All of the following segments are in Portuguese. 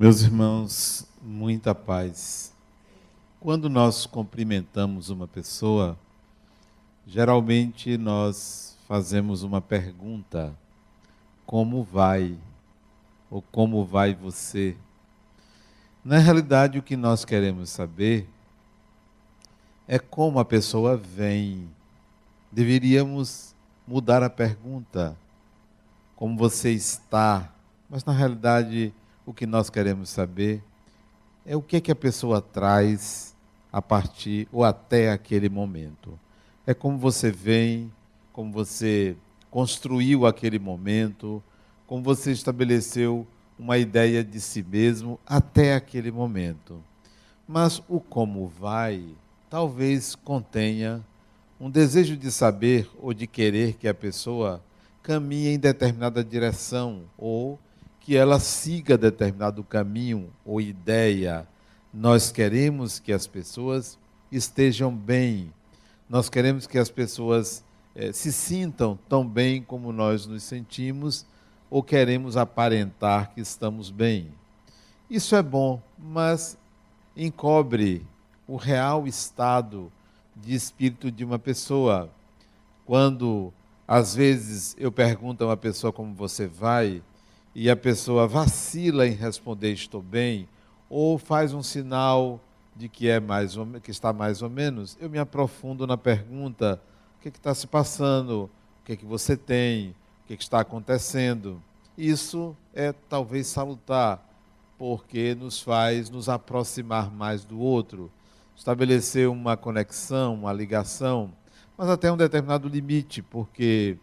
Meus irmãos, muita paz. Quando nós cumprimentamos uma pessoa, geralmente nós fazemos uma pergunta: como vai? Ou como vai você? Na realidade, o que nós queremos saber é como a pessoa vem. Deveríamos mudar a pergunta: como você está? Mas na realidade, o que nós queremos saber é o que, é que a pessoa traz a partir ou até aquele momento. É como você vem, como você construiu aquele momento, como você estabeleceu uma ideia de si mesmo até aquele momento. Mas o como vai talvez contenha um desejo de saber ou de querer que a pessoa caminhe em determinada direção ou que ela siga determinado caminho ou ideia. Nós queremos que as pessoas estejam bem. Nós queremos que as pessoas eh, se sintam tão bem como nós nos sentimos ou queremos aparentar que estamos bem. Isso é bom, mas encobre o real estado de espírito de uma pessoa. Quando às vezes eu pergunto a uma pessoa como você vai, e a pessoa vacila em responder estou bem, ou faz um sinal de que é mais ou, que está mais ou menos, eu me aprofundo na pergunta: o que, é está se passando? O que, é que você tem? O que, é que está acontecendo? Isso é talvez salutar, porque nos faz nos aproximar mais do outro, estabelecer uma conexão, uma ligação, mas até um determinado limite, porque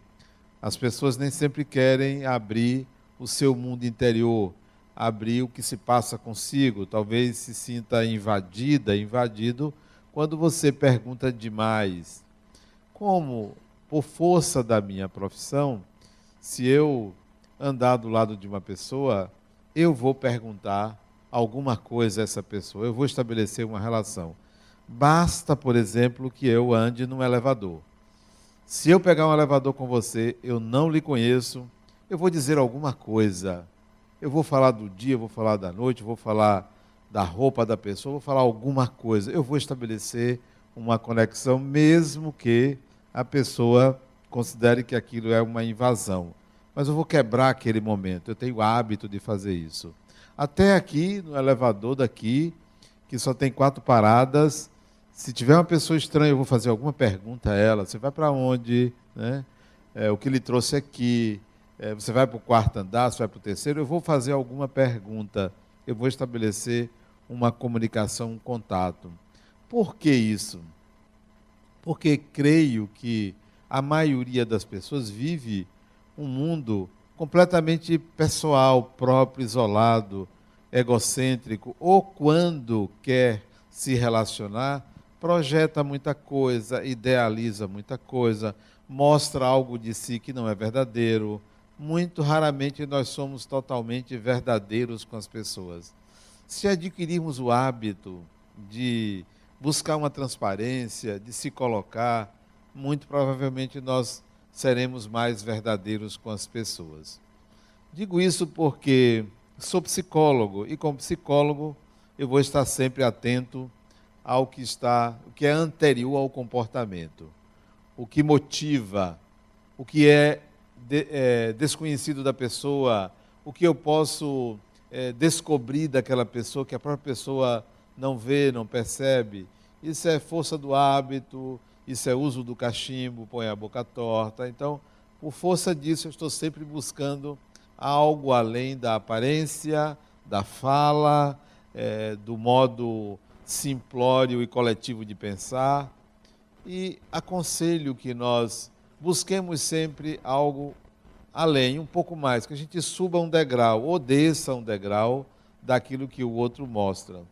as pessoas nem sempre querem abrir o seu mundo interior, abrir o que se passa consigo, talvez se sinta invadida, invadido, quando você pergunta demais. Como, por força da minha profissão, se eu andar do lado de uma pessoa, eu vou perguntar alguma coisa a essa pessoa, eu vou estabelecer uma relação. Basta, por exemplo, que eu ande num elevador. Se eu pegar um elevador com você, eu não lhe conheço, eu vou dizer alguma coisa. Eu vou falar do dia, vou falar da noite, vou falar da roupa da pessoa, vou falar alguma coisa. Eu vou estabelecer uma conexão, mesmo que a pessoa considere que aquilo é uma invasão. Mas eu vou quebrar aquele momento. Eu tenho o hábito de fazer isso. Até aqui, no elevador daqui, que só tem quatro paradas, se tiver uma pessoa estranha, eu vou fazer alguma pergunta a ela. Você vai para onde? Né? É, o que lhe trouxe aqui? É, você vai para o quarto andar, você vai para o terceiro, eu vou fazer alguma pergunta, eu vou estabelecer uma comunicação, um contato. Por que isso? Porque creio que a maioria das pessoas vive um mundo completamente pessoal, próprio, isolado, egocêntrico, ou quando quer se relacionar, projeta muita coisa, idealiza muita coisa, mostra algo de si que não é verdadeiro, muito raramente nós somos totalmente verdadeiros com as pessoas. Se adquirirmos o hábito de buscar uma transparência, de se colocar, muito provavelmente nós seremos mais verdadeiros com as pessoas. Digo isso porque sou psicólogo e como psicólogo eu vou estar sempre atento ao que está, o que é anterior ao comportamento, o que motiva, o que é de, é, desconhecido da pessoa, o que eu posso é, descobrir daquela pessoa que a própria pessoa não vê, não percebe. Isso é força do hábito, isso é uso do cachimbo, põe a boca torta. Então, por força disso, eu estou sempre buscando algo além da aparência, da fala, é, do modo simplório e coletivo de pensar. E aconselho que nós busquemos sempre algo além, um pouco mais, que a gente suba um degrau ou desça um degrau daquilo que o outro mostra.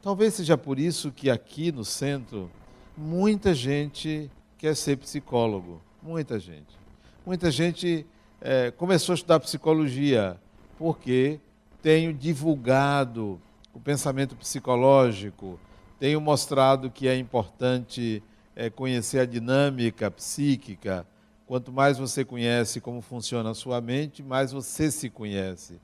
Talvez seja por isso que aqui no centro muita gente quer ser psicólogo, muita gente. Muita gente é, começou a estudar psicologia porque tenho divulgado o pensamento psicológico, tenho mostrado que é importante é, conhecer a dinâmica psíquica. Quanto mais você conhece como funciona a sua mente, mais você se conhece.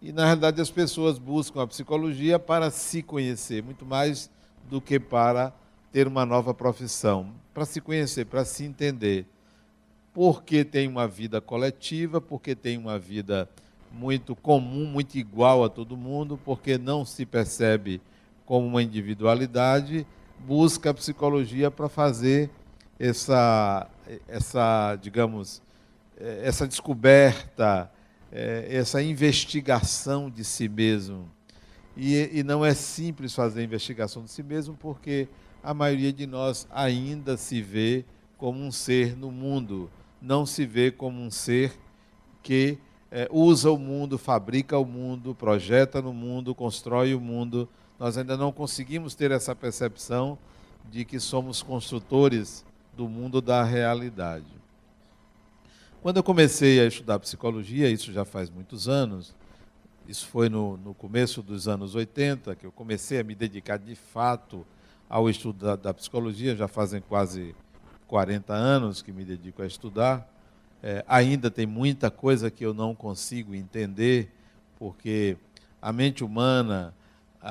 E na realidade as pessoas buscam a psicologia para se conhecer, muito mais do que para ter uma nova profissão, para se conhecer, para se entender. Porque tem uma vida coletiva, porque tem uma vida muito comum, muito igual a todo mundo, porque não se percebe como uma individualidade, busca a psicologia para fazer essa, essa, digamos, essa descoberta, é, essa investigação de si mesmo. E, e não é simples fazer a investigação de si mesmo, porque a maioria de nós ainda se vê como um ser no mundo, não se vê como um ser que é, usa o mundo, fabrica o mundo, projeta no mundo, constrói o mundo. Nós ainda não conseguimos ter essa percepção de que somos construtores do mundo da realidade. Quando eu comecei a estudar psicologia, isso já faz muitos anos, isso foi no, no começo dos anos 80, que eu comecei a me dedicar de fato ao estudo da, da psicologia, já fazem quase 40 anos que me dedico a estudar. É, ainda tem muita coisa que eu não consigo entender, porque a mente humana,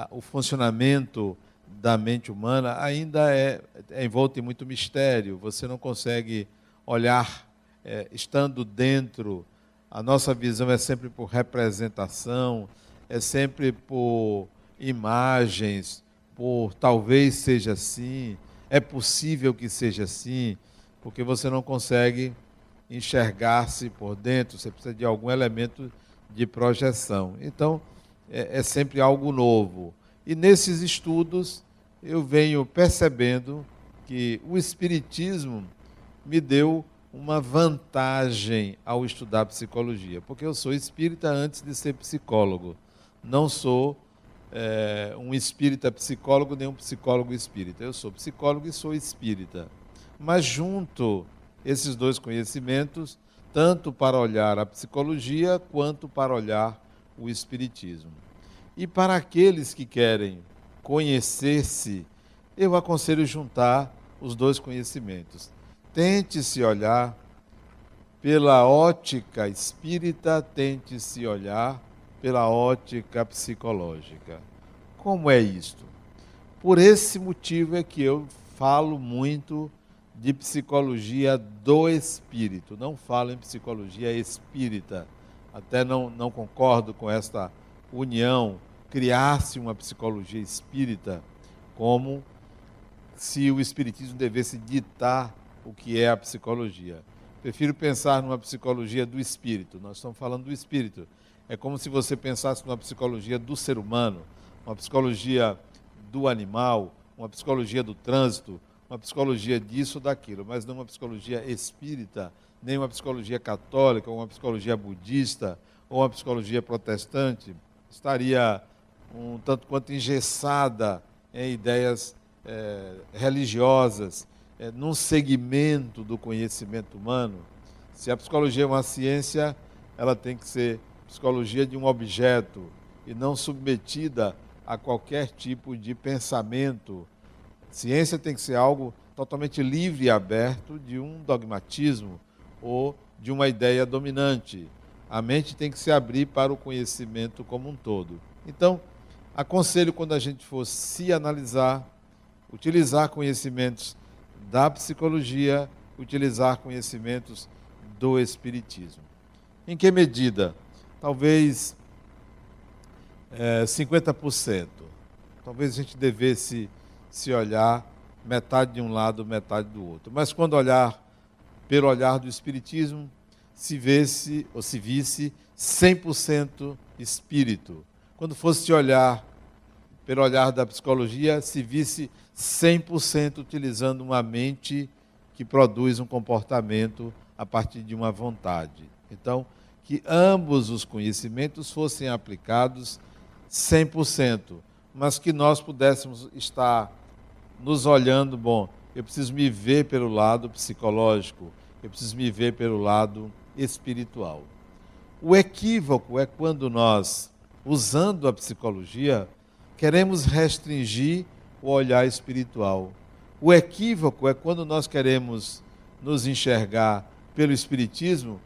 o funcionamento da mente humana ainda é, é envolto em muito mistério. Você não consegue olhar é, estando dentro. A nossa visão é sempre por representação, é sempre por imagens, por talvez seja assim, é possível que seja assim, porque você não consegue enxergar-se por dentro, você precisa de algum elemento de projeção. Então, é, é sempre algo novo. E nesses estudos, eu venho percebendo que o Espiritismo me deu uma vantagem ao estudar psicologia, porque eu sou espírita antes de ser psicólogo. Não sou é, um espírita psicólogo nem um psicólogo espírita. Eu sou psicólogo e sou espírita. Mas junto esses dois conhecimentos, tanto para olhar a psicologia quanto para olhar o espiritismo. E para aqueles que querem conhecer-se, eu aconselho juntar os dois conhecimentos. Tente se olhar pela ótica espírita, tente se olhar pela ótica psicológica. Como é isto? Por esse motivo é que eu falo muito de psicologia do espírito. Não falo em psicologia espírita. Até não, não concordo com esta união, criar-se uma psicologia espírita como se o espiritismo devesse ditar o que é a psicologia. Prefiro pensar numa psicologia do espírito. Nós estamos falando do espírito. É como se você pensasse numa psicologia do ser humano, uma psicologia do animal, uma psicologia do trânsito, uma psicologia disso ou daquilo, mas não uma psicologia espírita, nem uma psicologia católica, ou uma psicologia budista, ou uma psicologia protestante. Estaria um tanto quanto engessada em ideias é, religiosas, é, num segmento do conhecimento humano. Se a psicologia é uma ciência, ela tem que ser psicologia de um objeto e não submetida a qualquer tipo de pensamento Ciência tem que ser algo totalmente livre e aberto de um dogmatismo ou de uma ideia dominante. A mente tem que se abrir para o conhecimento como um todo. Então, aconselho quando a gente for se analisar, utilizar conhecimentos da psicologia, utilizar conhecimentos do espiritismo. Em que medida? Talvez é, 50%. Talvez a gente devesse se olhar metade de um lado, metade do outro. Mas quando olhar pelo olhar do Espiritismo, se visse ou se visse 100% espírito. Quando fosse olhar pelo olhar da psicologia, se visse 100% utilizando uma mente que produz um comportamento a partir de uma vontade. Então, que ambos os conhecimentos fossem aplicados 100%, mas que nós pudéssemos estar nos olhando, bom, eu preciso me ver pelo lado psicológico, eu preciso me ver pelo lado espiritual. O equívoco é quando nós, usando a psicologia, queremos restringir o olhar espiritual. O equívoco é quando nós queremos nos enxergar pelo espiritismo,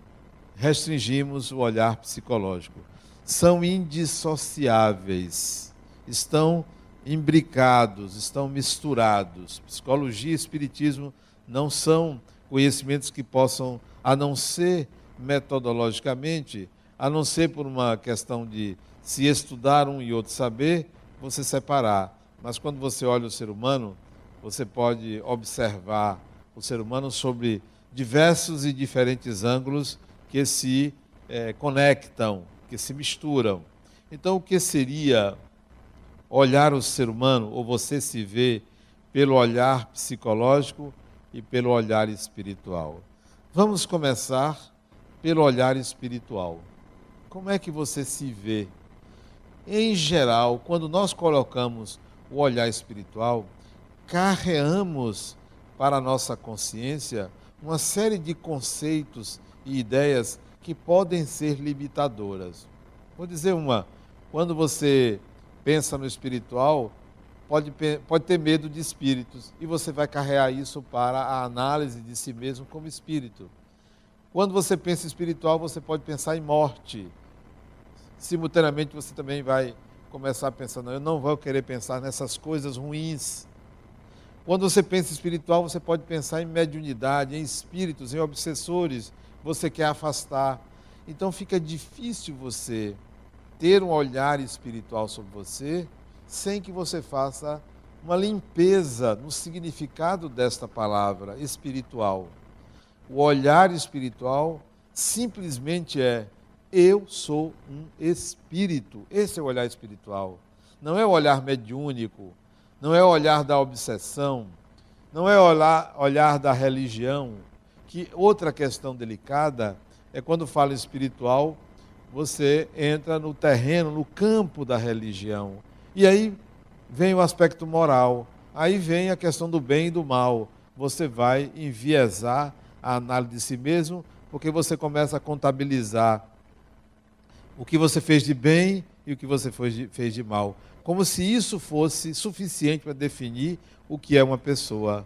restringimos o olhar psicológico. são indissociáveis, estão imbricados, estão misturados. Psicologia e espiritismo não são conhecimentos que possam, a não ser metodologicamente, a não ser por uma questão de se estudar um e outro saber, você separar. Mas quando você olha o ser humano, você pode observar o ser humano sobre diversos e diferentes ângulos que se é, conectam, que se misturam. Então, o que seria olhar o ser humano, ou você se vê pelo olhar psicológico e pelo olhar espiritual? Vamos começar pelo olhar espiritual. Como é que você se vê? Em geral, quando nós colocamos o olhar espiritual, carreamos para a nossa consciência uma série de conceitos e ideias que podem ser limitadoras. Vou dizer uma: quando você pensa no espiritual, pode, pode ter medo de espíritos e você vai carregar isso para a análise de si mesmo como espírito. Quando você pensa espiritual, você pode pensar em morte. Simultaneamente, você também vai começar a pensar: não, eu não vou querer pensar nessas coisas ruins. Quando você pensa espiritual, você pode pensar em mediunidade, em espíritos, em obsessores, você quer afastar. Então fica difícil você ter um olhar espiritual sobre você sem que você faça uma limpeza no significado desta palavra espiritual. O olhar espiritual simplesmente é eu sou um espírito. Esse é o olhar espiritual. Não é o olhar mediúnico, não é o olhar da obsessão, não é o olhar, olhar da religião, que outra questão delicada é quando fala espiritual, você entra no terreno, no campo da religião. E aí vem o aspecto moral, aí vem a questão do bem e do mal. Você vai enviesar a análise de si mesmo, porque você começa a contabilizar o que você fez de bem e o que você fez de mal. Como se isso fosse suficiente para definir o que é uma pessoa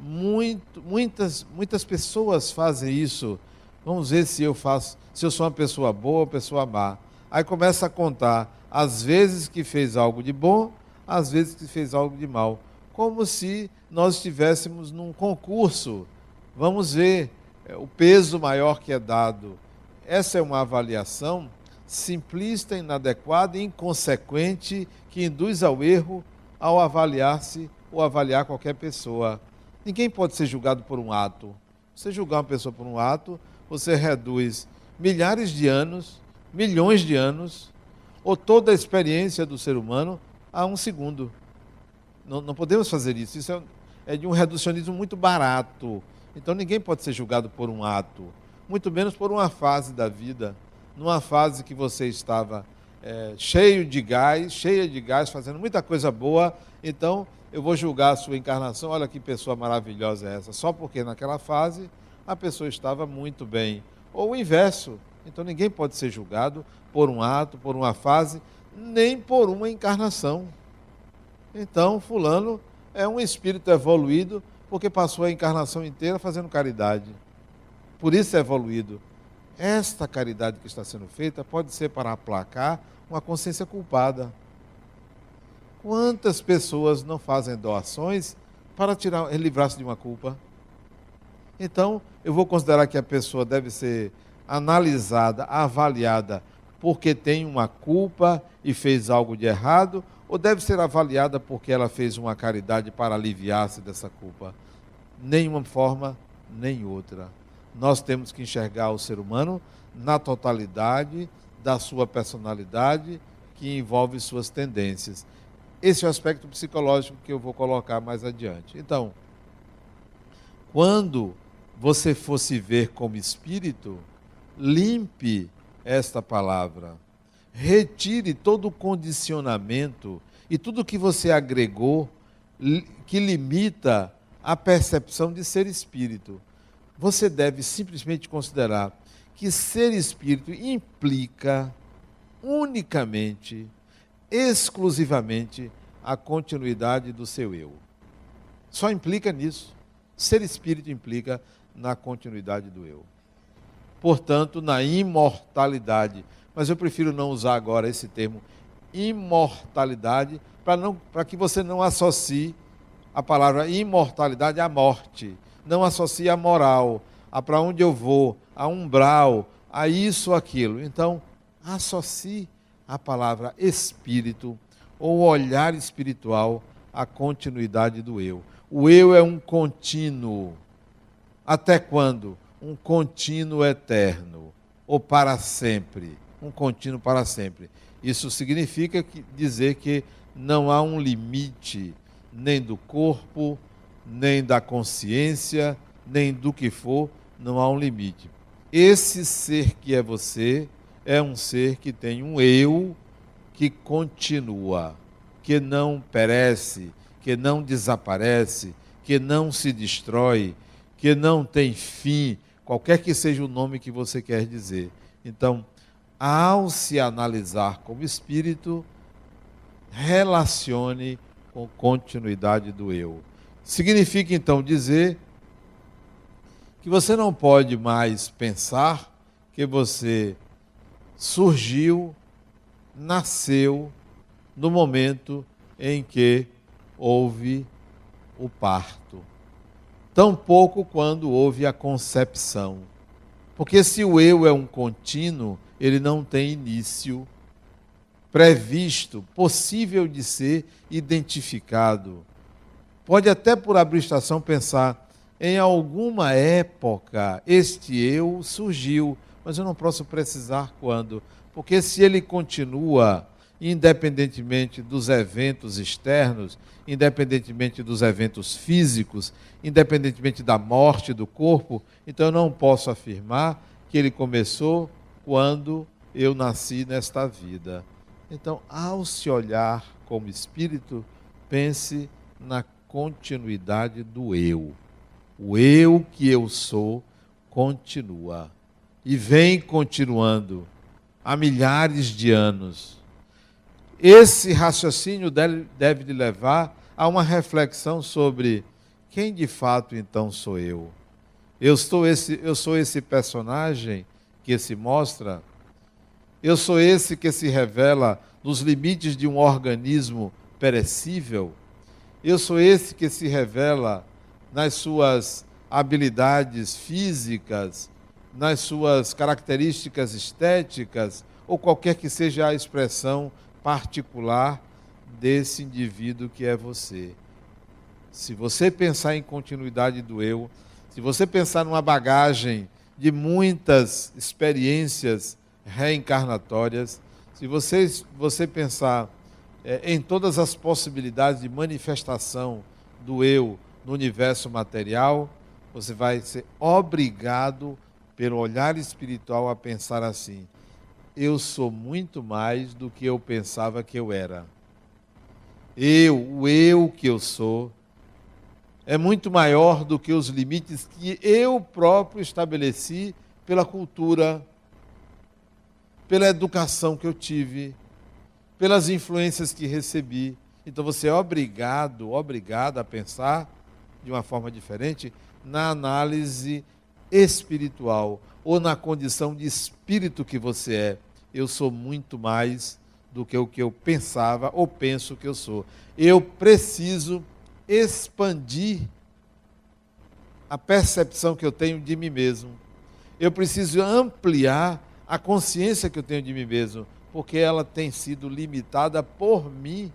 muito, muitas, muitas pessoas fazem isso. Vamos ver se eu faço, se eu sou uma pessoa boa ou pessoa má. Aí começa a contar as vezes que fez algo de bom, as vezes que fez algo de mal. Como se nós estivéssemos num concurso. Vamos ver é, o peso maior que é dado. Essa é uma avaliação simplista, inadequada e inconsequente que induz ao erro ao avaliar-se ou avaliar qualquer pessoa. Ninguém pode ser julgado por um ato. Você julgar uma pessoa por um ato, você reduz milhares de anos, milhões de anos, ou toda a experiência do ser humano a um segundo. Não, não podemos fazer isso. Isso é, é de um reducionismo muito barato. Então ninguém pode ser julgado por um ato, muito menos por uma fase da vida. Numa fase que você estava é, cheio de gás, cheia de gás, fazendo muita coisa boa, então eu vou julgar a sua encarnação, olha que pessoa maravilhosa é essa, só porque naquela fase a pessoa estava muito bem. Ou o inverso. Então ninguém pode ser julgado por um ato, por uma fase, nem por uma encarnação. Então, Fulano é um espírito evoluído porque passou a encarnação inteira fazendo caridade. Por isso é evoluído. Esta caridade que está sendo feita pode ser para aplacar uma consciência culpada. Quantas pessoas não fazem doações para tirar, livrar-se de uma culpa? Então, eu vou considerar que a pessoa deve ser analisada, avaliada porque tem uma culpa e fez algo de errado, ou deve ser avaliada porque ela fez uma caridade para aliviar-se dessa culpa? Nenhuma forma, nem outra. Nós temos que enxergar o ser humano na totalidade da sua personalidade, que envolve suas tendências. Esse é o aspecto psicológico que eu vou colocar mais adiante. Então, quando você for se ver como espírito, limpe esta palavra. Retire todo o condicionamento e tudo que você agregou que limita a percepção de ser espírito. Você deve simplesmente considerar que ser espírito implica unicamente exclusivamente a continuidade do seu eu. Só implica nisso. Ser espírito implica na continuidade do eu. Portanto, na imortalidade. Mas eu prefiro não usar agora esse termo imortalidade para que você não associe a palavra imortalidade à morte, não associe a moral, a para onde eu vou, a umbral, a isso aquilo. Então, associe a palavra espírito ou olhar espiritual à continuidade do eu. O eu é um contínuo. Até quando? Um contínuo eterno ou para sempre, um contínuo para sempre. Isso significa que, dizer que não há um limite nem do corpo, nem da consciência, nem do que for, não há um limite. Esse ser que é você é um ser que tem um eu que continua, que não perece, que não desaparece, que não se destrói, que não tem fim, qualquer que seja o nome que você quer dizer. Então, ao se analisar como espírito, relacione com continuidade do eu. Significa então dizer que você não pode mais pensar que você surgiu, nasceu no momento em que houve o parto. Tampouco quando houve a concepção. Porque se o eu é um contínuo, ele não tem início previsto, possível de ser identificado. Pode até por abstração pensar, em alguma época este eu surgiu, mas eu não posso precisar quando, porque se ele continua independentemente dos eventos externos, independentemente dos eventos físicos, independentemente da morte do corpo, então eu não posso afirmar que ele começou quando eu nasci nesta vida. Então, ao se olhar como espírito, pense na continuidade do eu. O eu que eu sou continua e vem continuando há milhares de anos. Esse raciocínio deve, lhe levar a uma reflexão sobre quem de fato então sou eu. Eu, estou esse, eu sou esse personagem que se mostra, eu sou esse que se revela nos limites de um organismo perecível, eu sou esse que se revela nas suas habilidades físicas, nas suas características estéticas, ou qualquer que seja a expressão particular desse indivíduo que é você. Se você pensar em continuidade do eu, se você pensar numa bagagem de muitas experiências reencarnatórias, se você, você pensar é, em todas as possibilidades de manifestação do eu no universo material, você vai ser obrigado, pelo olhar espiritual, a pensar assim: eu sou muito mais do que eu pensava que eu era. Eu, o eu que eu sou, é muito maior do que os limites que eu próprio estabeleci pela cultura, pela educação que eu tive, pelas influências que recebi. Então você é obrigado, obrigado a pensar de uma forma diferente na análise espiritual ou na condição de espírito que você é. Eu sou muito mais do que o que eu pensava ou penso que eu sou. Eu preciso expandir a percepção que eu tenho de mim mesmo. Eu preciso ampliar a consciência que eu tenho de mim mesmo, porque ela tem sido limitada por mim,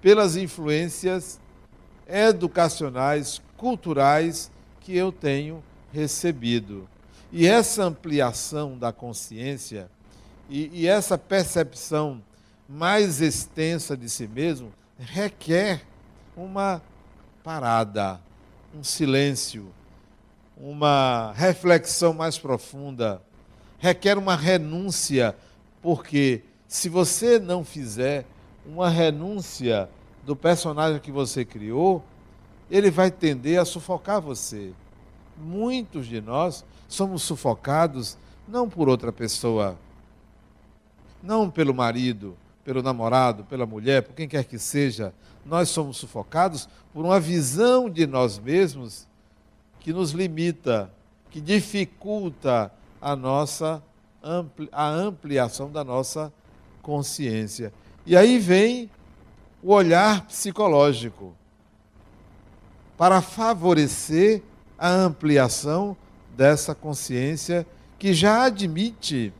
pelas influências educacionais, culturais que eu tenho recebido. E essa ampliação da consciência e, e essa percepção mais extensa de si mesmo requer uma parada, um silêncio, uma reflexão mais profunda, requer uma renúncia, porque se você não fizer uma renúncia do personagem que você criou, ele vai tender a sufocar você. Muitos de nós somos sufocados não por outra pessoa, não pelo marido, pelo namorado, pela mulher, por quem quer que seja. Nós somos sufocados por uma visão de nós mesmos que nos limita, que dificulta a nossa a ampliação da nossa consciência. E aí vem o olhar psicológico para favorecer a ampliação dessa consciência que já admite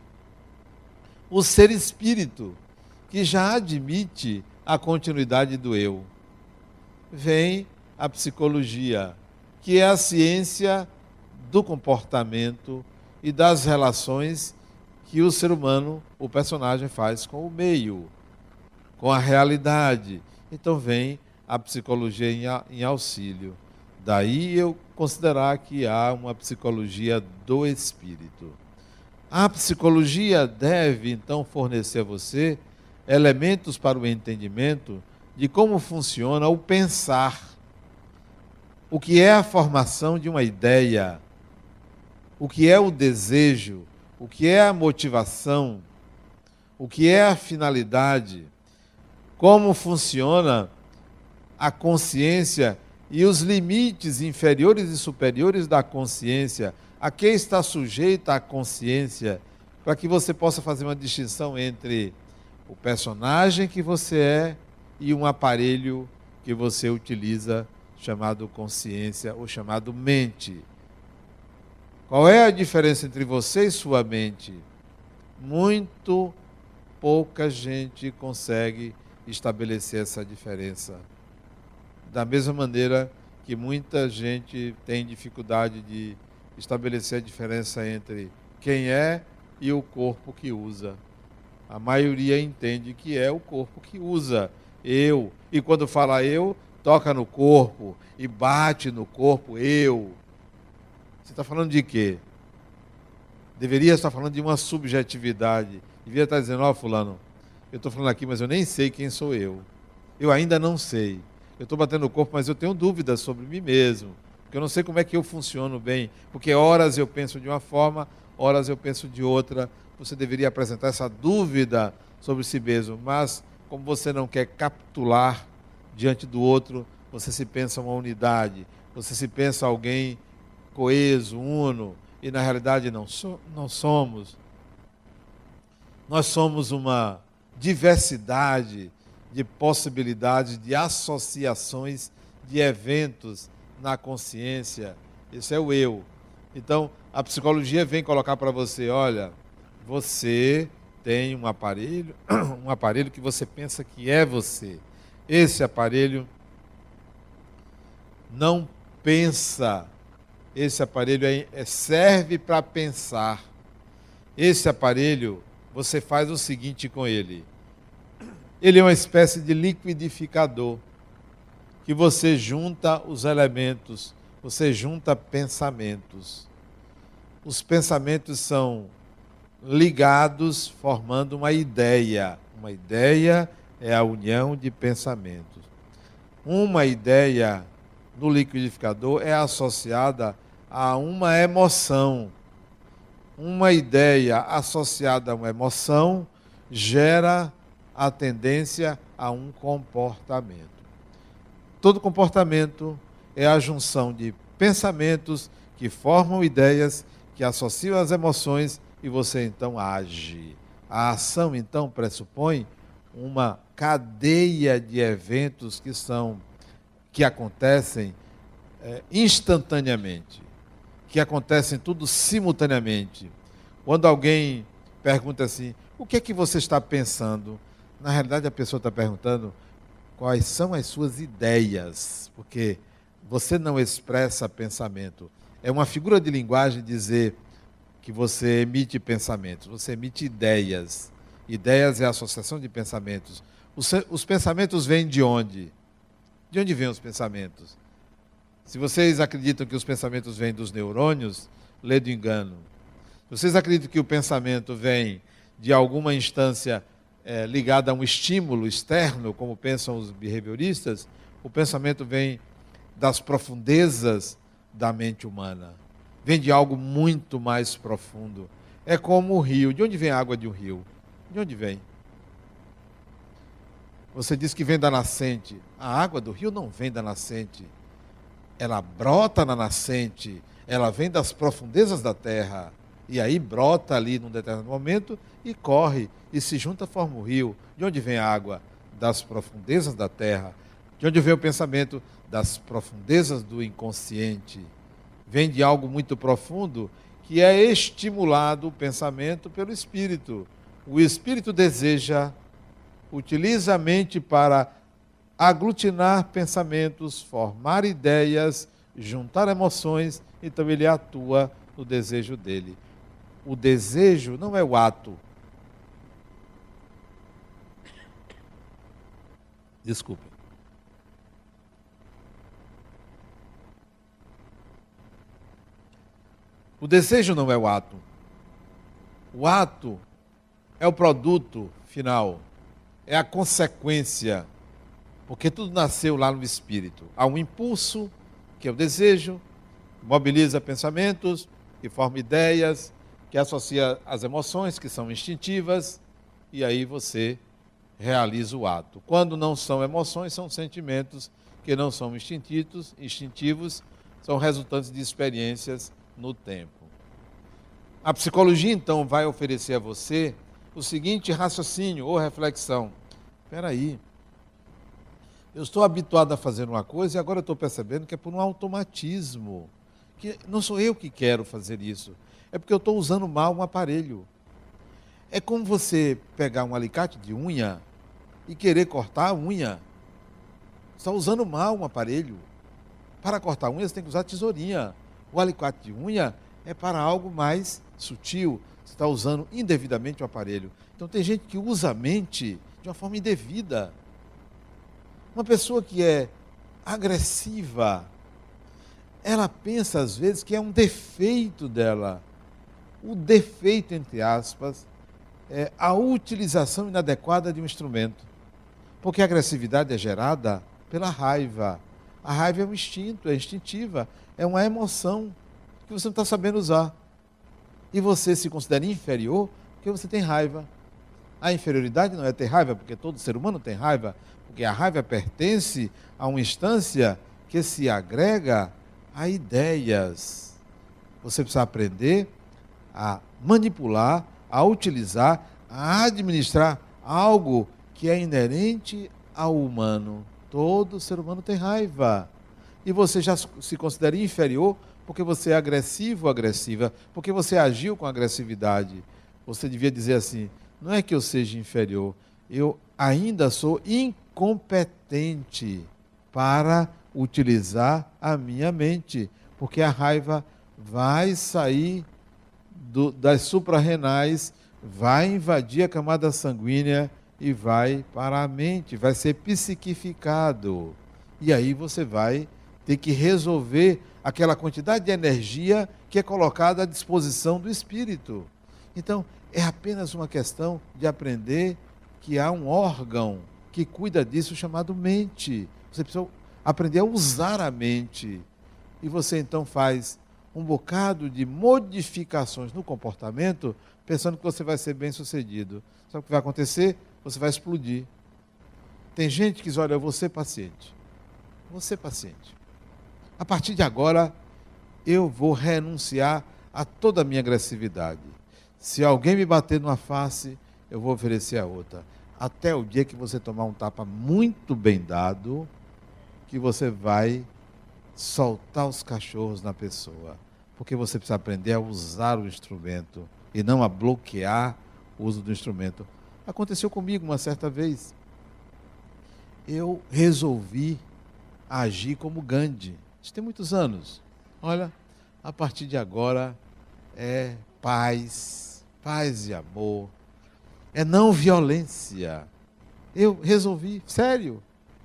o ser espírito, que já admite a continuidade do eu. Vem a psicologia, que é a ciência do comportamento e das relações que o ser humano, o personagem, faz com o meio, com a realidade. Então vem a psicologia em auxílio. Daí eu considerar que há uma psicologia do espírito. A psicologia deve então fornecer a você elementos para o entendimento de como funciona o pensar, o que é a formação de uma ideia, o que é o desejo, o que é a motivação, o que é a finalidade, como funciona a consciência e os limites inferiores e superiores da consciência, a que está sujeita a consciência, para que você possa fazer uma distinção entre o personagem que você é e um aparelho que você utiliza chamado consciência ou chamado mente. Qual é a diferença entre você e sua mente? Muito pouca gente consegue estabelecer essa diferença. Da mesma maneira que muita gente tem dificuldade de estabelecer a diferença entre quem é e o corpo que usa. A maioria entende que é o corpo que usa. Eu. E quando fala eu, toca no corpo e bate no corpo, eu. Você está falando de quê? Deveria estar falando de uma subjetividade. Devia estar dizendo, ó, oh, fulano, eu estou falando aqui, mas eu nem sei quem sou eu. Eu ainda não sei. Eu estou batendo no corpo, mas eu tenho dúvidas sobre mim mesmo. Porque eu não sei como é que eu funciono bem. Porque horas eu penso de uma forma, horas eu penso de outra. Você deveria apresentar essa dúvida sobre si mesmo. Mas, como você não quer capitular diante do outro, você se pensa uma unidade. Você se pensa alguém coeso, uno, e na realidade não, so, não somos. Nós somos uma diversidade de possibilidades, de associações, de eventos na consciência. Esse é o eu. Então, a psicologia vem colocar para você, olha, você tem um aparelho, um aparelho que você pensa que é você. Esse aparelho não pensa esse aparelho é, serve para pensar. Esse aparelho, você faz o seguinte com ele. Ele é uma espécie de liquidificador que você junta os elementos, você junta pensamentos. Os pensamentos são ligados, formando uma ideia. Uma ideia é a união de pensamentos. Uma ideia no liquidificador é associada a uma emoção. Uma ideia associada a uma emoção gera a tendência a um comportamento. Todo comportamento é a junção de pensamentos que formam ideias que associam as emoções e você então age. A ação então pressupõe uma cadeia de eventos que são que acontecem é, instantaneamente, que acontecem tudo simultaneamente. Quando alguém pergunta assim, o que é que você está pensando? Na realidade, a pessoa está perguntando quais são as suas ideias, porque você não expressa pensamento. É uma figura de linguagem dizer que você emite pensamentos, você emite ideias. Ideias é a associação de pensamentos. Os, os pensamentos vêm de onde? De onde vêm os pensamentos? Se vocês acreditam que os pensamentos vêm dos neurônios, lê do engano. Vocês acreditam que o pensamento vem de alguma instância é, ligada a um estímulo externo, como pensam os behavioristas, o pensamento vem das profundezas da mente humana. Vem de algo muito mais profundo. É como o rio. De onde vem a água de um rio? De onde vem? Você diz que vem da nascente. A água do rio não vem da nascente. Ela brota na nascente. Ela vem das profundezas da terra. E aí brota ali num determinado momento e corre e se junta, forma o rio. De onde vem a água? Das profundezas da terra. De onde vem o pensamento? Das profundezas do inconsciente. Vem de algo muito profundo que é estimulado o pensamento pelo espírito. O espírito deseja, utiliza a mente para aglutinar pensamentos, formar ideias, juntar emoções, então ele atua no desejo dele. O desejo não é o ato. Desculpe. O desejo não é o ato. O ato é o produto final, é a consequência, porque tudo nasceu lá no espírito. Há um impulso, que é o desejo, mobiliza pensamentos e forma ideias, que associa as emoções, que são instintivas, e aí você realiza o ato. Quando não são emoções, são sentimentos que não são instintivos, instintivos são resultantes de experiências no tempo. A psicologia, então, vai oferecer a você o seguinte raciocínio ou reflexão. Espera aí. Eu estou habituado a fazer uma coisa e agora estou percebendo que é por um automatismo. Que não sou eu que quero fazer isso. É porque eu estou usando mal um aparelho. É como você pegar um alicate de unha e querer cortar a unha. Está usando mal um aparelho. Para cortar a unha, você tem que usar tesourinha. O alicate de unha é para algo mais sutil. Você está usando indevidamente o aparelho. Então tem gente que usa a mente de uma forma indevida. Uma pessoa que é agressiva, ela pensa às vezes que é um defeito dela. O defeito, entre aspas, é a utilização inadequada de um instrumento. Porque a agressividade é gerada pela raiva. A raiva é um instinto, é instintiva, é uma emoção que você não está sabendo usar. E você se considera inferior porque você tem raiva. A inferioridade não é ter raiva, porque todo ser humano tem raiva, porque a raiva pertence a uma instância que se agrega a ideias. Você precisa aprender a manipular, a utilizar, a administrar algo que é inerente ao humano. Todo ser humano tem raiva. E você já se considera inferior porque você é agressivo ou agressiva, porque você agiu com agressividade. Você devia dizer assim: não é que eu seja inferior, eu ainda sou incompetente para utilizar a minha mente, porque a raiva vai sair do, das suprarrenais, vai invadir a camada sanguínea e vai para a mente, vai ser psiquificado. E aí você vai ter que resolver aquela quantidade de energia que é colocada à disposição do espírito. Então, é apenas uma questão de aprender que há um órgão que cuida disso chamado mente. Você precisa aprender a usar a mente. E você então faz um bocado de modificações no comportamento, pensando que você vai ser bem sucedido. Sabe o que vai acontecer? Você vai explodir. Tem gente que diz: olha, eu vou ser paciente. Vou ser paciente a partir de agora, eu vou renunciar a toda a minha agressividade. Se alguém me bater numa face, eu vou oferecer a outra. Até o dia que você tomar um tapa muito bem dado, que você vai soltar os cachorros na pessoa. Porque você precisa aprender a usar o instrumento e não a bloquear o uso do instrumento. Aconteceu comigo uma certa vez. Eu resolvi agir como Gandhi. Isso tem muitos anos. Olha, a partir de agora é paz, paz e amor, é não violência. Eu resolvi, sério.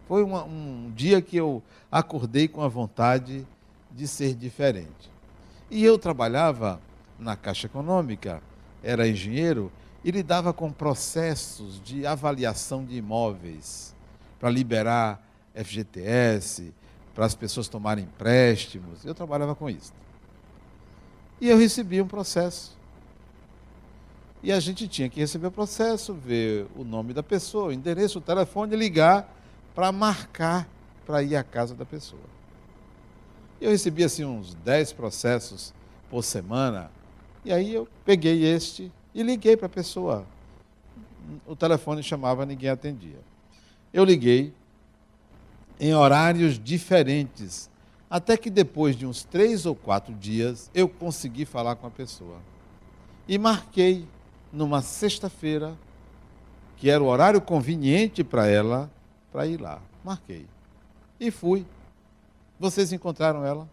Foi uma, um dia que eu acordei com a vontade de ser diferente. E eu trabalhava na Caixa Econômica, era engenheiro e lidava com processos de avaliação de imóveis para liberar FGTS, para as pessoas tomarem empréstimos. Eu trabalhava com isso. E eu recebi um processo. E a gente tinha que receber o processo, ver o nome da pessoa, o endereço, o telefone, ligar para marcar para ir à casa da pessoa. Eu recebia assim uns 10 processos por semana E aí eu peguei este e liguei para a pessoa. O telefone chamava, ninguém atendia. Eu liguei em horários diferentes, até que depois de uns três ou quatro dias eu consegui falar com a pessoa. E marquei numa sexta-feira, que era o horário conveniente para ela, para ir lá. Marquei. E fui. Vocês encontraram ela?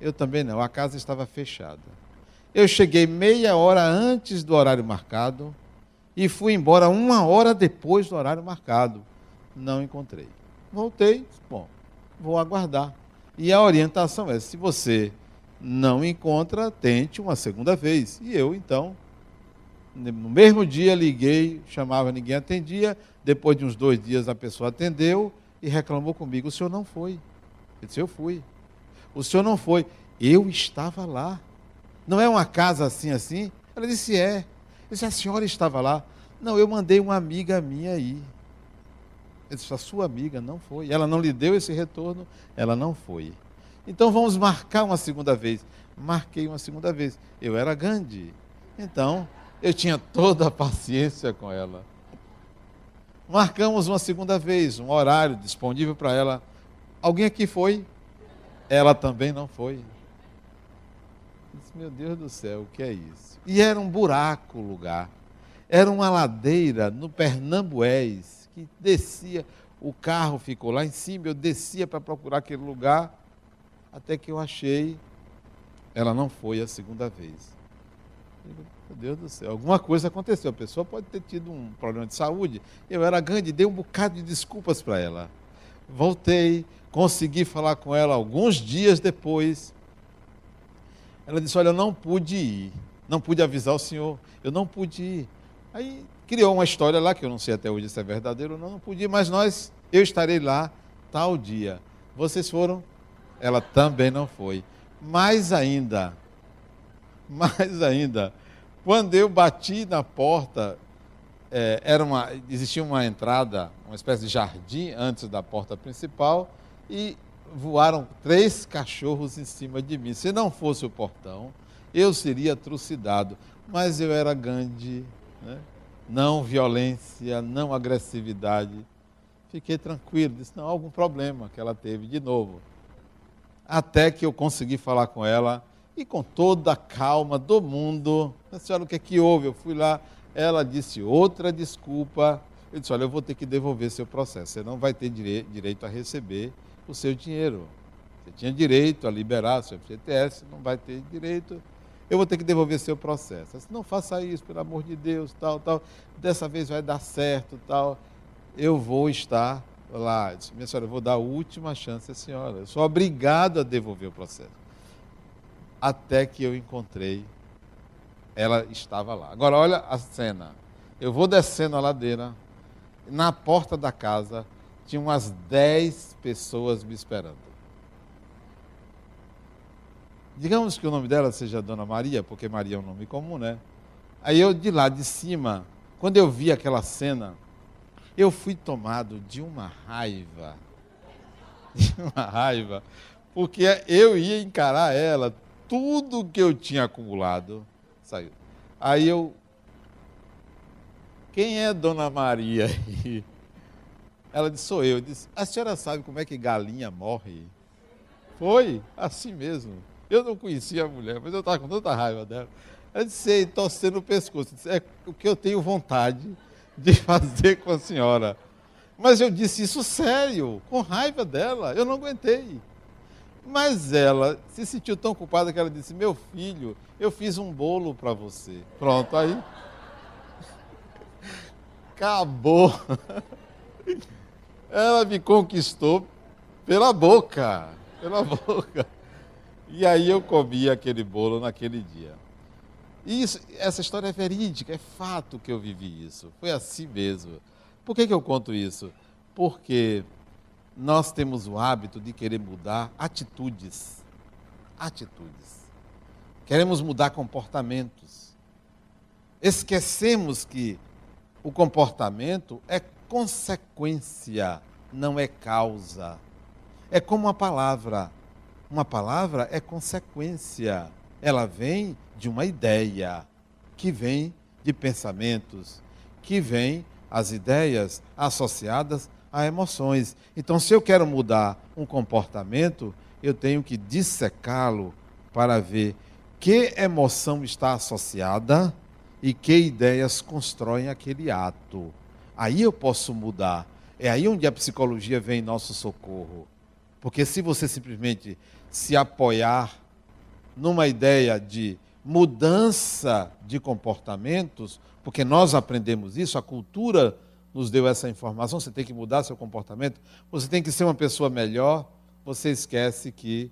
Eu também não, a casa estava fechada. Eu cheguei meia hora antes do horário marcado e fui embora uma hora depois do horário marcado. Não encontrei. Voltei, bom, vou aguardar. E a orientação é: se você não encontra, tente uma segunda vez. E eu, então, no mesmo dia liguei, chamava, ninguém atendia. Depois de uns dois dias a pessoa atendeu e reclamou comigo: o senhor não foi. Eu disse: eu fui. O senhor não foi. Eu estava lá. Não é uma casa assim, assim? Ela disse: é. Eu disse: a senhora estava lá? Não, eu mandei uma amiga minha aí. Eu disse: a sua amiga não foi. Ela não lhe deu esse retorno, ela não foi. Então vamos marcar uma segunda vez. Marquei uma segunda vez. Eu era Gandhi. Então, eu tinha toda a paciência com ela. Marcamos uma segunda vez, um horário disponível para ela. Alguém aqui foi? Ela também não foi. Disse, meu Deus do céu, o que é isso? E era um buraco o lugar. Era uma ladeira no Pernambués que descia, o carro ficou lá em cima, eu descia para procurar aquele lugar, até que eu achei, ela não foi a segunda vez. Meu Deus do céu, alguma coisa aconteceu. A pessoa pode ter tido um problema de saúde. Eu era grande, dei um bocado de desculpas para ela. Voltei, consegui falar com ela alguns dias depois. Ela disse: Olha, eu não pude ir, não pude avisar o senhor, eu não pude ir. Aí criou uma história lá, que eu não sei até hoje se é verdadeiro ou não, não pude ir, mas nós, eu estarei lá tal dia. Vocês foram? Ela também não foi. Mais ainda, mais ainda, quando eu bati na porta, é, era uma, existia uma entrada, uma espécie de jardim antes da porta principal, e voaram três cachorros em cima de mim. Se não fosse o portão, eu seria trucidado. Mas eu era Gandhi, né? não violência, não agressividade. Fiquei tranquilo, disse, não, algum problema que ela teve de novo. Até que eu consegui falar com ela e com toda a calma do mundo. A senhora, o que é que houve? Eu fui lá, ela disse outra desculpa. Eu disse, olha, eu vou ter que devolver seu processo. Você não vai ter direito a receber o seu dinheiro. Você tinha direito a liberar seu FGTS, não vai ter direito. Eu vou ter que devolver seu processo. Disse, não faça isso, pelo amor de Deus, tal, tal. Dessa vez vai dar certo, tal. Eu vou estar lá. Disse, minha senhora, eu vou dar a última chance à senhora. Eu sou obrigado a devolver o processo. Até que eu encontrei, ela estava lá. Agora, olha a cena. Eu vou descendo a ladeira, na porta da casa, tinha umas 10 pessoas me esperando. Digamos que o nome dela seja Dona Maria, porque Maria é um nome comum, né? Aí eu de lá de cima, quando eu vi aquela cena, eu fui tomado de uma raiva. De uma raiva, porque eu ia encarar ela, tudo que eu tinha acumulado saiu. Aí eu. Quem é Dona Maria aí? Ela disse, sou eu. eu disse, a senhora sabe como é que galinha morre? Foi, assim mesmo. Eu não conhecia a mulher, mas eu estava com tanta raiva dela. Eu disse, torcendo o pescoço. Disse, é o que eu tenho vontade de fazer com a senhora. Mas eu disse isso sério, com raiva dela. Eu não aguentei. Mas ela se sentiu tão culpada que ela disse: Meu filho, eu fiz um bolo para você. Pronto, aí. Acabou. Ela me conquistou pela boca, pela boca. E aí eu comi aquele bolo naquele dia. Isso, essa história é verídica, é fato que eu vivi isso. Foi assim mesmo. Por que, que eu conto isso? Porque nós temos o hábito de querer mudar atitudes. Atitudes. Queremos mudar comportamentos. Esquecemos que o comportamento é consequência, não é causa. É como uma palavra. Uma palavra é consequência. ela vem de uma ideia, que vem de pensamentos, que vem as ideias associadas a emoções. Então, se eu quero mudar um comportamento, eu tenho que dissecá-lo para ver que emoção está associada e que ideias constroem aquele ato. Aí eu posso mudar. É aí onde a psicologia vem em nosso socorro. Porque se você simplesmente se apoiar numa ideia de mudança de comportamentos, porque nós aprendemos isso, a cultura nos deu essa informação, você tem que mudar seu comportamento, você tem que ser uma pessoa melhor, você esquece que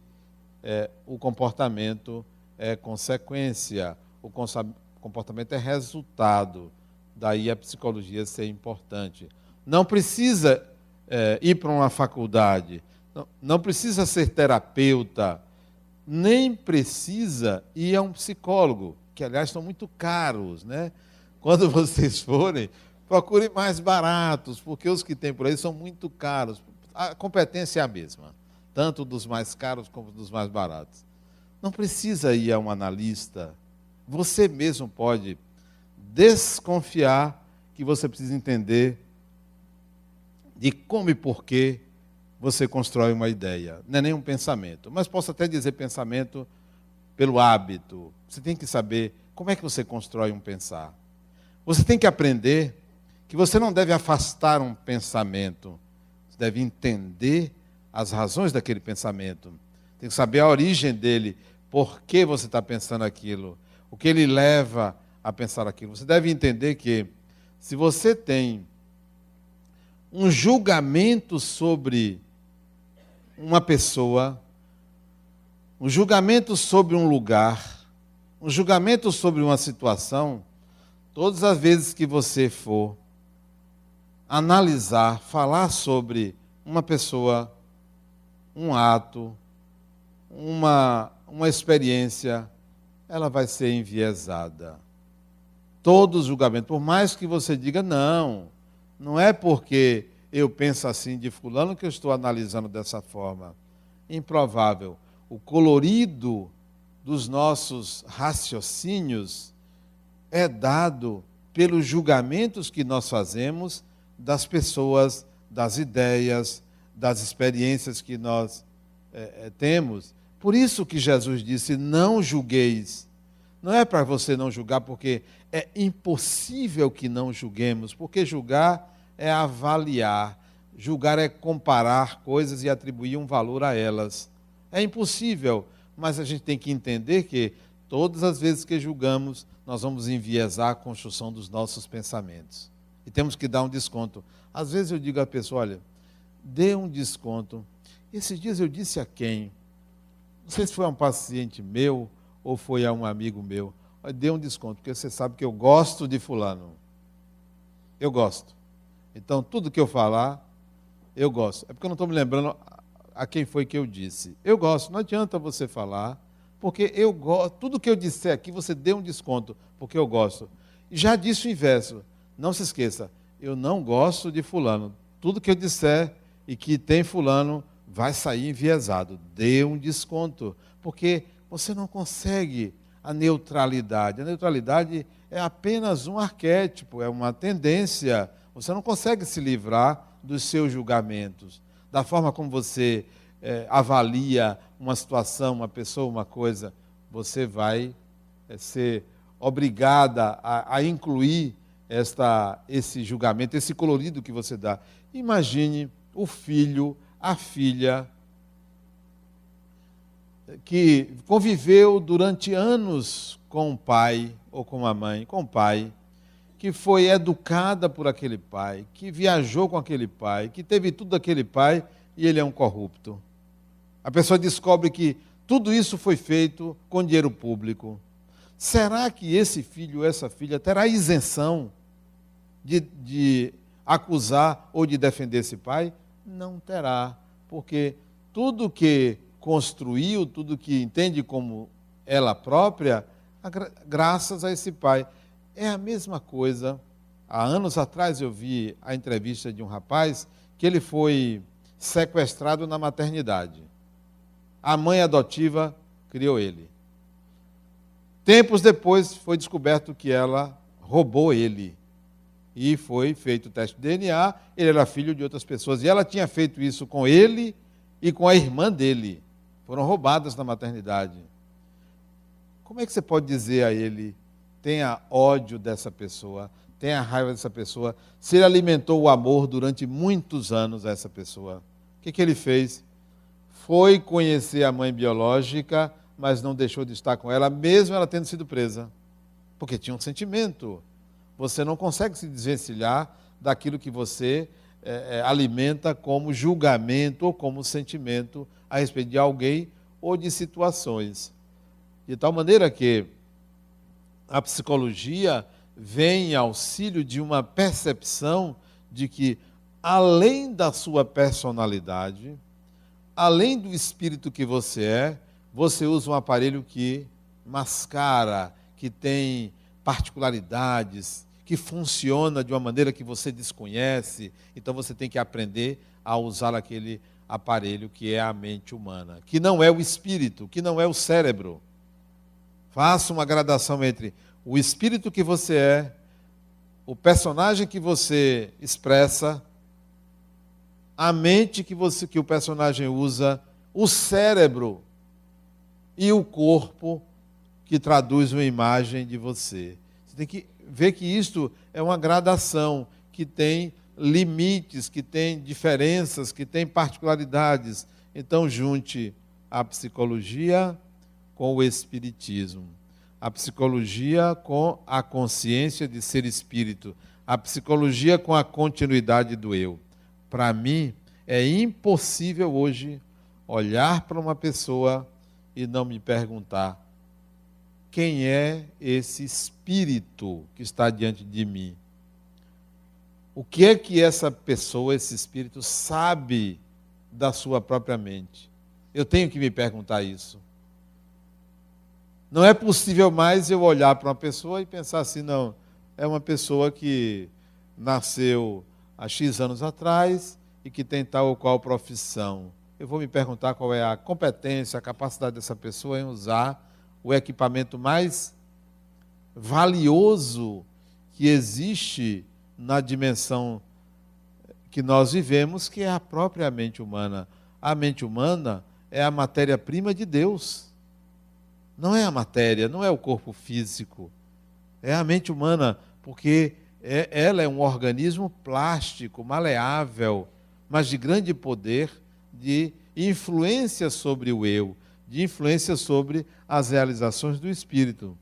é, o comportamento é consequência, o comportamento é resultado. Daí a psicologia ser importante. Não precisa é, ir para uma faculdade, não, não precisa ser terapeuta, nem precisa ir a um psicólogo, que aliás são muito caros, né? Quando vocês forem, procure mais baratos, porque os que tem por aí são muito caros. A competência é a mesma, tanto dos mais caros como dos mais baratos. Não precisa ir a um analista. Você mesmo pode desconfiar que você precisa entender de como e porquê você constrói uma ideia. Não é nem um pensamento, mas posso até dizer pensamento pelo hábito. Você tem que saber como é que você constrói um pensar. Você tem que aprender que você não deve afastar um pensamento, você deve entender as razões daquele pensamento. Tem que saber a origem dele, por que você está pensando aquilo, o que ele leva a pensar aquilo. Você deve entender que se você tem um julgamento sobre uma pessoa, um julgamento sobre um lugar, um julgamento sobre uma situação, todas as vezes que você for analisar, falar sobre uma pessoa, um ato, uma, uma experiência, ela vai ser enviesada. Todo julgamento, por mais que você diga, não, não é porque eu penso assim de fulano que eu estou analisando dessa forma. Improvável. O colorido dos nossos raciocínios é dado pelos julgamentos que nós fazemos das pessoas, das ideias, das experiências que nós é, temos. Por isso que Jesus disse: não julgueis. Não é para você não julgar, porque é impossível que não julguemos, porque julgar é avaliar, julgar é comparar coisas e atribuir um valor a elas. É impossível, mas a gente tem que entender que todas as vezes que julgamos, nós vamos enviesar a construção dos nossos pensamentos. E temos que dar um desconto. Às vezes eu digo à pessoa: olha, dê um desconto. Esses dias eu disse a quem? Não sei se foi a um paciente meu ou foi a um amigo meu. Dê um desconto, porque você sabe que eu gosto de Fulano. Eu gosto. Então, tudo que eu falar, eu gosto. É porque eu não estou me lembrando a quem foi que eu disse. Eu gosto, não adianta você falar, porque eu gosto. Tudo que eu disser aqui, você dê um desconto, porque eu gosto. Já disse o inverso. Não se esqueça, eu não gosto de fulano. Tudo que eu disser e que tem fulano vai sair enviesado. Dê um desconto, porque você não consegue a neutralidade. A neutralidade é apenas um arquétipo, é uma tendência você não consegue se livrar dos seus julgamentos, da forma como você é, avalia uma situação, uma pessoa, uma coisa. Você vai é, ser obrigada a, a incluir esta, esse julgamento, esse colorido que você dá. Imagine o filho, a filha, que conviveu durante anos com o pai ou com a mãe, com o pai, que foi educada por aquele pai, que viajou com aquele pai, que teve tudo daquele pai e ele é um corrupto. A pessoa descobre que tudo isso foi feito com dinheiro público. Será que esse filho ou essa filha terá isenção de, de acusar ou de defender esse pai? Não terá, porque tudo que construiu, tudo que entende como ela própria, graças a esse pai. É a mesma coisa. Há anos atrás eu vi a entrevista de um rapaz que ele foi sequestrado na maternidade. A mãe adotiva criou ele. Tempos depois foi descoberto que ela roubou ele. E foi feito o teste de DNA, ele era filho de outras pessoas. E ela tinha feito isso com ele e com a irmã dele. Foram roubadas na maternidade. Como é que você pode dizer a ele, tenha ódio dessa pessoa, tenha raiva dessa pessoa, se ele alimentou o amor durante muitos anos a essa pessoa? O que, que ele fez? Foi conhecer a mãe biológica, mas não deixou de estar com ela, mesmo ela tendo sido presa. Porque tinha um sentimento. Você não consegue se desvencilhar daquilo que você é, alimenta como julgamento ou como sentimento a respeito de alguém ou de situações. De tal maneira que a psicologia vem em auxílio de uma percepção de que, além da sua personalidade, além do espírito que você é, você usa um aparelho que mascara, que tem particularidades, que funciona de uma maneira que você desconhece. Então você tem que aprender a usar aquele aparelho que é a mente humana, que não é o espírito, que não é o cérebro. Faça uma gradação entre o espírito que você é, o personagem que você expressa, a mente que você que o personagem usa, o cérebro e o corpo que traduz uma imagem de você. Você tem que ver que isto é uma gradação que tem limites, que tem diferenças, que tem particularidades. Então, junte a psicologia com o espiritismo, a psicologia com a consciência de ser espírito, a psicologia com a continuidade do eu. Para mim, é impossível hoje olhar para uma pessoa e não me perguntar quem é esse espírito que está diante de mim. O que é que essa pessoa, esse espírito, sabe da sua própria mente? Eu tenho que me perguntar isso. Não é possível mais eu olhar para uma pessoa e pensar assim, não, é uma pessoa que nasceu há X anos atrás e que tem tal ou qual profissão eu vou me perguntar qual é a competência, a capacidade dessa pessoa em usar o equipamento mais valioso que existe na dimensão que nós vivemos, que é a própria mente humana. A mente humana é a matéria-prima de Deus. Não é a matéria, não é o corpo físico. É a mente humana, porque é, ela é um organismo plástico, maleável, mas de grande poder de influência sobre o eu, de influência sobre as realizações do espírito.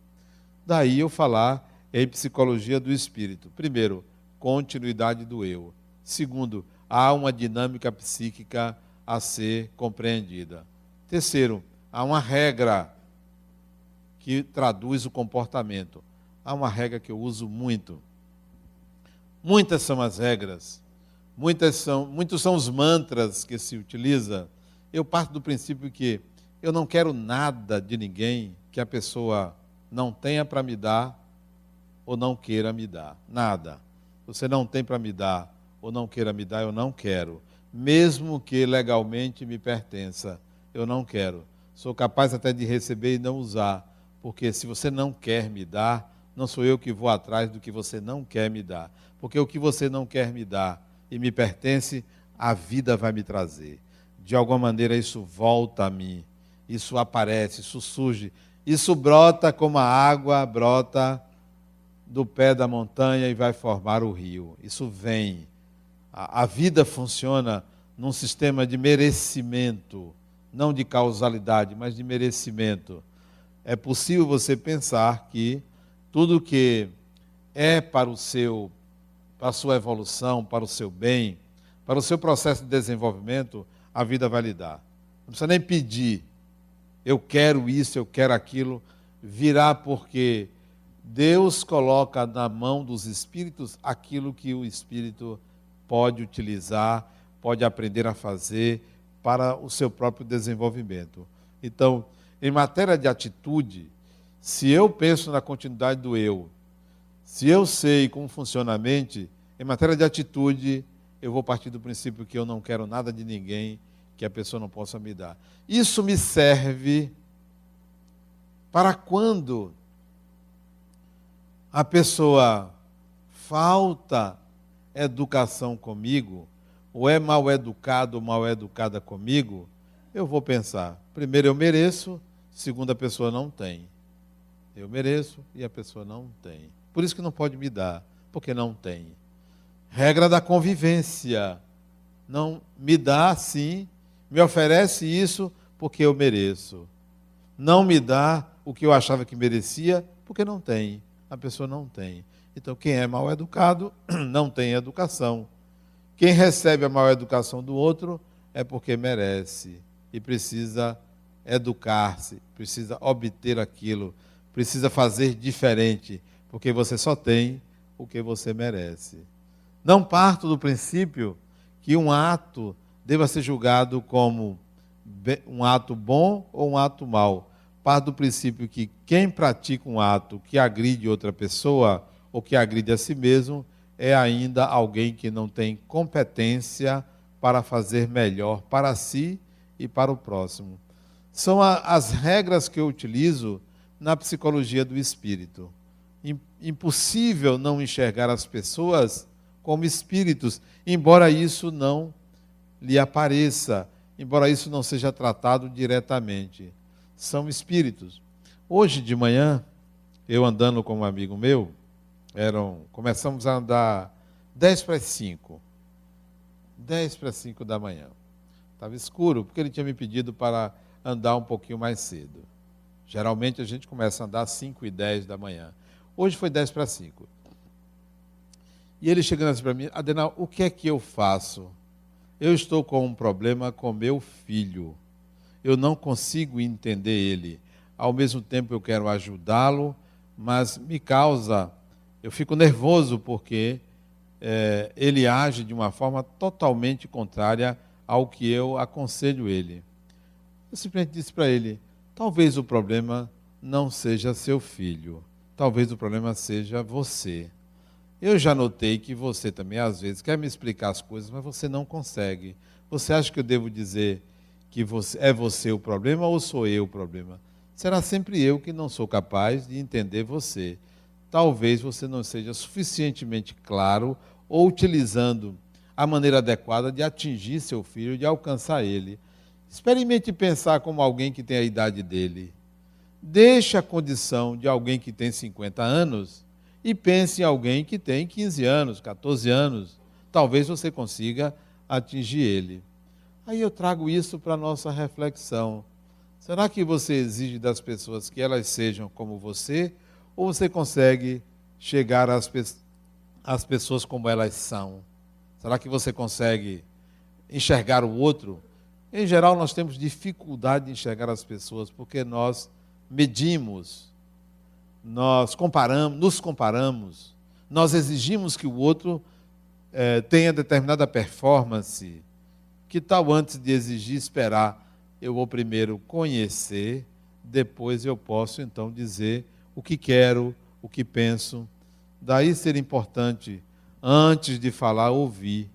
Daí eu falar em psicologia do espírito. Primeiro, continuidade do eu. Segundo, há uma dinâmica psíquica a ser compreendida. Terceiro, há uma regra que traduz o comportamento. Há uma regra que eu uso muito. Muitas são as regras Muitas são, muitos são os mantras que se utiliza. Eu parto do princípio que eu não quero nada de ninguém que a pessoa não tenha para me dar ou não queira me dar. Nada. Você não tem para me dar ou não queira me dar, eu não quero. Mesmo que legalmente me pertença, eu não quero. Sou capaz até de receber e não usar, porque se você não quer me dar, não sou eu que vou atrás do que você não quer me dar. Porque o que você não quer me dar e me pertence, a vida vai me trazer. De alguma maneira isso volta a mim, isso aparece, isso surge, isso brota como a água brota do pé da montanha e vai formar o rio. Isso vem. A, a vida funciona num sistema de merecimento, não de causalidade, mas de merecimento. É possível você pensar que tudo que é para o seu para a sua evolução, para o seu bem, para o seu processo de desenvolvimento, a vida vai lhe dar. Não precisa nem pedir, eu quero isso, eu quero aquilo, virá porque Deus coloca na mão dos espíritos aquilo que o espírito pode utilizar, pode aprender a fazer para o seu próprio desenvolvimento. Então, em matéria de atitude, se eu penso na continuidade do eu, se eu sei como funciona a mente, em matéria de atitude, eu vou partir do princípio que eu não quero nada de ninguém que a pessoa não possa me dar. Isso me serve para quando a pessoa falta educação comigo, ou é mal educado ou mal educada comigo, eu vou pensar: primeiro, eu mereço, segundo, a pessoa não tem. Eu mereço e a pessoa não tem. Por isso que não pode me dar, porque não tem. Regra da convivência. Não me dá assim, me oferece isso porque eu mereço. Não me dá o que eu achava que merecia porque não tem. A pessoa não tem. Então, quem é mal educado não tem educação. Quem recebe a mal educação do outro é porque merece e precisa educar-se, precisa obter aquilo, precisa fazer diferente, porque você só tem o que você merece. Não parto do princípio que um ato deva ser julgado como um ato bom ou um ato mau. Parto do princípio que quem pratica um ato que agride outra pessoa ou que agride a si mesmo é ainda alguém que não tem competência para fazer melhor para si e para o próximo. São a, as regras que eu utilizo na psicologia do espírito. Impossível não enxergar as pessoas como espíritos, embora isso não lhe apareça, embora isso não seja tratado diretamente. São espíritos. Hoje de manhã, eu andando com um amigo meu, eram, começamos a andar 10 para 5. 10 para 5 da manhã. Estava escuro, porque ele tinha me pedido para andar um pouquinho mais cedo. Geralmente a gente começa a andar às 5 e 10 da manhã. Hoje foi 10 para 5. E ele chegando assim para mim, Adenal, o que é que eu faço? Eu estou com um problema com meu filho. Eu não consigo entender ele. Ao mesmo tempo eu quero ajudá-lo, mas me causa eu fico nervoso porque é, ele age de uma forma totalmente contrária ao que eu aconselho ele. Eu simplesmente disse para ele: talvez o problema não seja seu filho, talvez o problema seja você. Eu já notei que você também, às vezes, quer me explicar as coisas, mas você não consegue. Você acha que eu devo dizer que você, é você o problema ou sou eu o problema? Será sempre eu que não sou capaz de entender você talvez você não seja suficientemente claro ou utilizando a maneira adequada de atingir seu filho, de alcançar ele. Experimente pensar como alguém que tem a idade dele. Deixe a condição de alguém que tem 50 anos e pense em alguém que tem 15 anos, 14 anos. Talvez você consiga atingir ele. Aí eu trago isso para a nossa reflexão. Será que você exige das pessoas que elas sejam como você ou você consegue chegar às, pe pessoas como elas são? Será que você consegue enxergar o outro? Em geral, nós temos dificuldade de enxergar as pessoas porque nós medimos, nós comparamos, nos comparamos, nós exigimos que o outro eh, tenha determinada performance. Que tal antes de exigir, esperar? Eu vou primeiro conhecer, depois eu posso então dizer o que quero, o que penso. Daí ser importante, antes de falar, ouvir,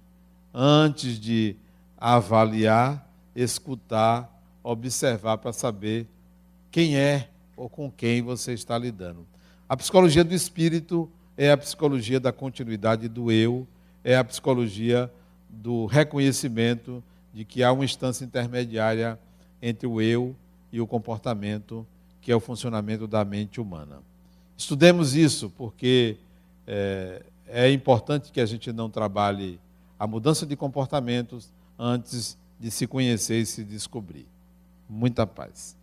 antes de avaliar, escutar, observar para saber quem é ou com quem você está lidando. A psicologia do espírito é a psicologia da continuidade do eu, é a psicologia do reconhecimento de que há uma instância intermediária entre o eu e o comportamento que é o funcionamento da mente humana. Estudemos isso, porque é, é importante que a gente não trabalhe a mudança de comportamentos antes de se conhecer e se descobrir. Muita paz.